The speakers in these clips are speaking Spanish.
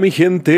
mi gente,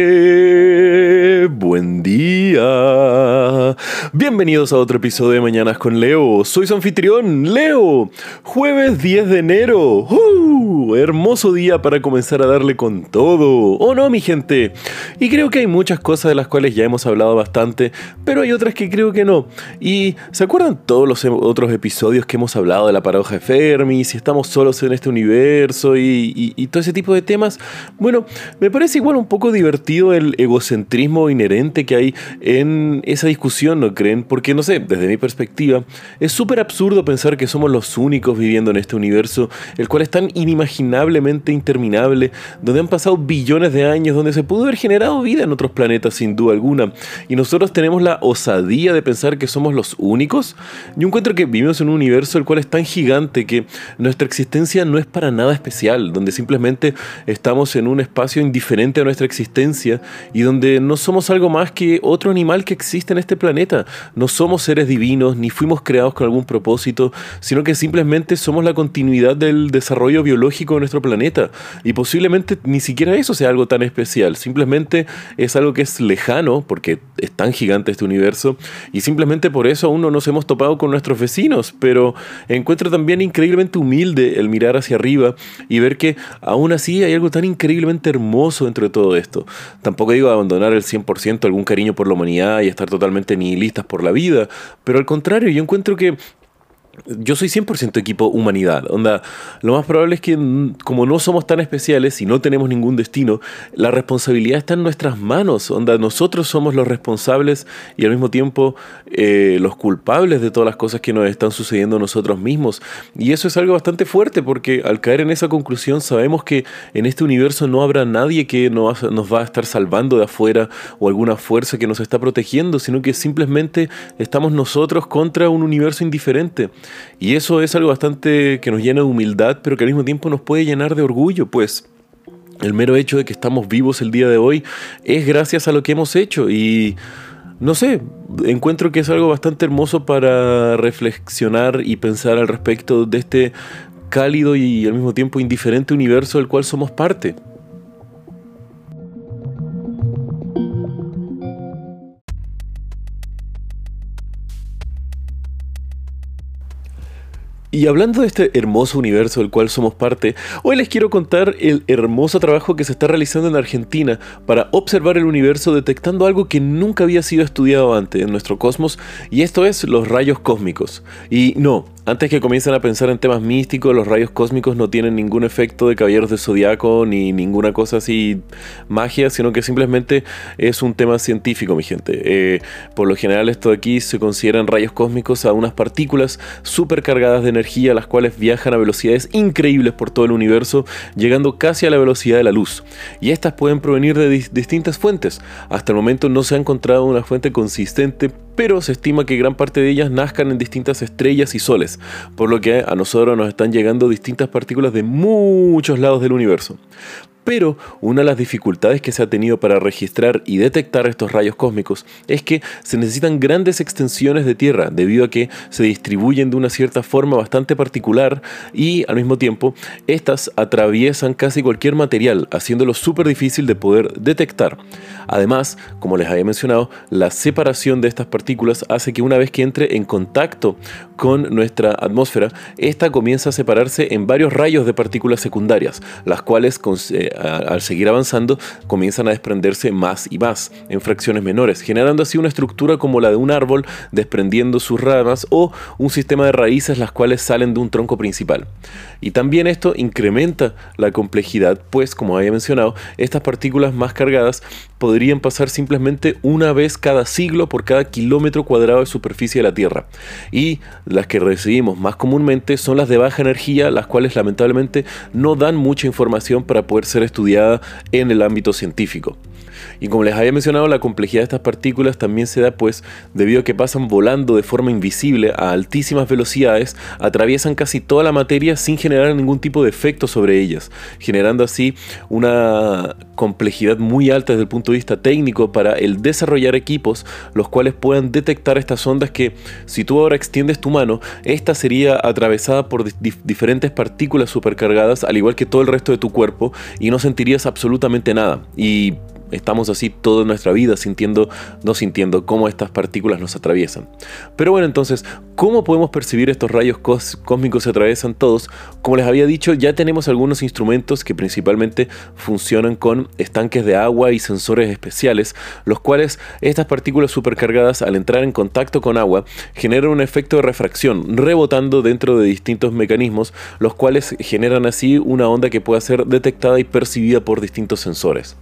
Bienvenidos a otro episodio de Mañanas con Leo. Soy su anfitrión, Leo. Jueves 10 de enero. ¡Uh! hermoso día para comenzar a darle con todo. ¿O no, mi gente? Y creo que hay muchas cosas de las cuales ya hemos hablado bastante, pero hay otras que creo que no. Y ¿se acuerdan todos los otros episodios que hemos hablado de la paradoja de Fermi, si estamos solos en este universo y, y todo ese tipo de temas? Bueno, me parece igual un poco divertido el egocentrismo inherente que hay en esa discusión, ¿no creen? Porque, no sé, desde mi perspectiva, es súper absurdo pensar que somos los únicos viviendo en este universo, el cual es tan inimaginablemente interminable, donde han pasado billones de años, donde se pudo haber generado vida en otros planetas sin duda alguna, y nosotros tenemos la osadía de pensar que somos los únicos. Yo encuentro que vivimos en un universo el cual es tan gigante que nuestra existencia no es para nada especial, donde simplemente estamos en un espacio indiferente a nuestra existencia y donde no somos algo más que otro animal que existe en este planeta. No somos seres divinos ni fuimos creados con algún propósito, sino que simplemente somos la continuidad del desarrollo biológico de nuestro planeta. Y posiblemente ni siquiera eso sea algo tan especial, simplemente es algo que es lejano, porque es tan gigante este universo, y simplemente por eso aún no nos hemos topado con nuestros vecinos, pero encuentro también increíblemente humilde el mirar hacia arriba y ver que aún así hay algo tan increíblemente hermoso dentro de todo esto. Tampoco digo abandonar el 100% algún cariño por la humanidad y estar totalmente nihilistas por la vida, pero al contrario, yo encuentro que yo soy 100% equipo humanidad. Onda, lo más probable es que como no somos tan especiales y no tenemos ningún destino, la responsabilidad está en nuestras manos. Onda, nosotros somos los responsables y al mismo tiempo eh, los culpables de todas las cosas que nos están sucediendo a nosotros mismos. Y eso es algo bastante fuerte porque al caer en esa conclusión sabemos que en este universo no habrá nadie que nos, nos va a estar salvando de afuera o alguna fuerza que nos está protegiendo, sino que simplemente estamos nosotros contra un universo indiferente. Y eso es algo bastante que nos llena de humildad, pero que al mismo tiempo nos puede llenar de orgullo, pues el mero hecho de que estamos vivos el día de hoy es gracias a lo que hemos hecho y no sé, encuentro que es algo bastante hermoso para reflexionar y pensar al respecto de este cálido y al mismo tiempo indiferente universo del cual somos parte. Y hablando de este hermoso universo del cual somos parte, hoy les quiero contar el hermoso trabajo que se está realizando en Argentina para observar el universo detectando algo que nunca había sido estudiado antes en nuestro cosmos, y esto es los rayos cósmicos. Y no, antes que comiencen a pensar en temas místicos, los rayos cósmicos no tienen ningún efecto de caballeros de zodiaco ni ninguna cosa así magia, sino que simplemente es un tema científico, mi gente. Eh, por lo general, esto de aquí se consideran rayos cósmicos a unas partículas súper cargadas de energía, las cuales viajan a velocidades increíbles por todo el universo, llegando casi a la velocidad de la luz. Y estas pueden provenir de distintas fuentes. Hasta el momento no se ha encontrado una fuente consistente pero se estima que gran parte de ellas nazcan en distintas estrellas y soles, por lo que a nosotros nos están llegando distintas partículas de muchos lados del universo. Pero una de las dificultades que se ha tenido para registrar y detectar estos rayos cósmicos es que se necesitan grandes extensiones de Tierra debido a que se distribuyen de una cierta forma bastante particular y al mismo tiempo estas atraviesan casi cualquier material haciéndolo súper difícil de poder detectar. Además, como les había mencionado, la separación de estas partículas hace que una vez que entre en contacto con nuestra atmósfera, esta comienza a separarse en varios rayos de partículas secundarias, las cuales al seguir avanzando comienzan a desprenderse más y más en fracciones menores, generando así una estructura como la de un árbol desprendiendo sus ramas o un sistema de raíces las cuales salen de un tronco principal. Y también esto incrementa la complejidad, pues como había mencionado, estas partículas más cargadas podrían pasar simplemente una vez cada siglo por cada kilómetro cuadrado de superficie de la Tierra. Y las que recibimos más comúnmente son las de baja energía, las cuales lamentablemente no dan mucha información para poder ser estudiada en el ámbito científico. Y como les había mencionado, la complejidad de estas partículas también se da pues debido a que pasan volando de forma invisible a altísimas velocidades, atraviesan casi toda la materia sin generar ningún tipo de efecto sobre ellas, generando así una complejidad muy alta desde el punto de vista técnico para el desarrollar equipos los cuales puedan detectar estas ondas que si tú ahora extiendes tu mano, esta sería atravesada por diferentes partículas supercargadas al igual que todo el resto de tu cuerpo y no sentirías absolutamente nada. Y Estamos así toda nuestra vida sintiendo, no sintiendo cómo estas partículas nos atraviesan. Pero bueno, entonces, ¿cómo podemos percibir estos rayos cósmicos que atraviesan todos? Como les había dicho, ya tenemos algunos instrumentos que principalmente funcionan con estanques de agua y sensores especiales, los cuales estas partículas supercargadas al entrar en contacto con agua generan un efecto de refracción, rebotando dentro de distintos mecanismos, los cuales generan así una onda que pueda ser detectada y percibida por distintos sensores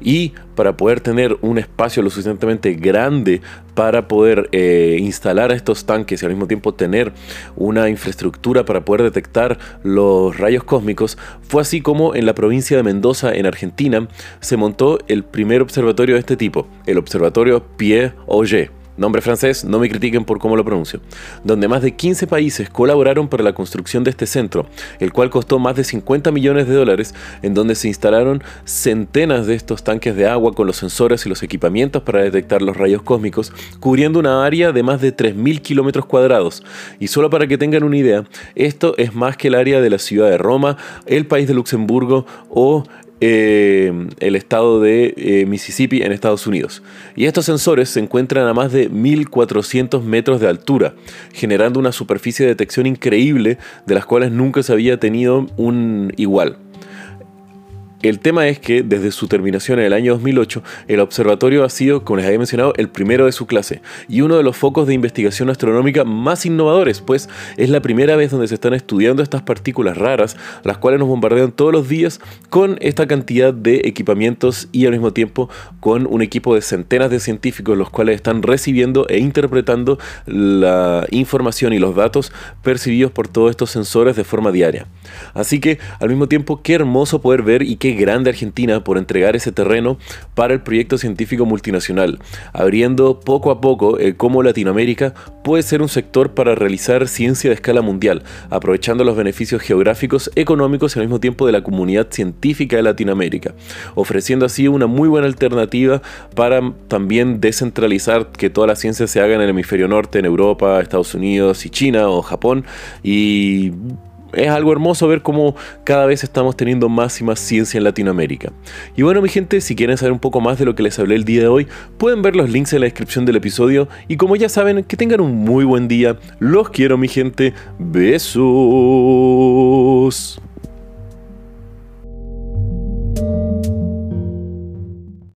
y para poder tener un espacio lo suficientemente grande para poder eh, instalar estos tanques y al mismo tiempo tener una infraestructura para poder detectar los rayos cósmicos, fue así como en la provincia de Mendoza, en Argentina, se montó el primer observatorio de este tipo, el Observatorio Pierre Auger nombre francés, no me critiquen por cómo lo pronuncio, donde más de 15 países colaboraron para la construcción de este centro, el cual costó más de 50 millones de dólares, en donde se instalaron centenas de estos tanques de agua con los sensores y los equipamientos para detectar los rayos cósmicos, cubriendo una área de más de 3.000 kilómetros cuadrados. Y solo para que tengan una idea, esto es más que el área de la ciudad de Roma, el país de Luxemburgo o eh, el estado de eh, Mississippi en Estados Unidos. Y estos sensores se encuentran a más de 1400 metros de altura, generando una superficie de detección increíble de las cuales nunca se había tenido un igual. El tema es que desde su terminación en el año 2008, el observatorio ha sido, como les había mencionado, el primero de su clase y uno de los focos de investigación astronómica más innovadores, pues es la primera vez donde se están estudiando estas partículas raras, las cuales nos bombardean todos los días con esta cantidad de equipamientos y al mismo tiempo con un equipo de centenas de científicos los cuales están recibiendo e interpretando la información y los datos percibidos por todos estos sensores de forma diaria. Así que al mismo tiempo qué hermoso poder ver y grande Argentina por entregar ese terreno para el proyecto científico multinacional, abriendo poco a poco eh, cómo Latinoamérica puede ser un sector para realizar ciencia de escala mundial, aprovechando los beneficios geográficos, económicos y al mismo tiempo de la comunidad científica de Latinoamérica, ofreciendo así una muy buena alternativa para también descentralizar que toda la ciencia se haga en el hemisferio norte, en Europa, Estados Unidos y China o Japón y es algo hermoso ver cómo cada vez estamos teniendo más y más ciencia en Latinoamérica. Y bueno mi gente, si quieren saber un poco más de lo que les hablé el día de hoy, pueden ver los links en la descripción del episodio y como ya saben, que tengan un muy buen día. Los quiero mi gente. Besos.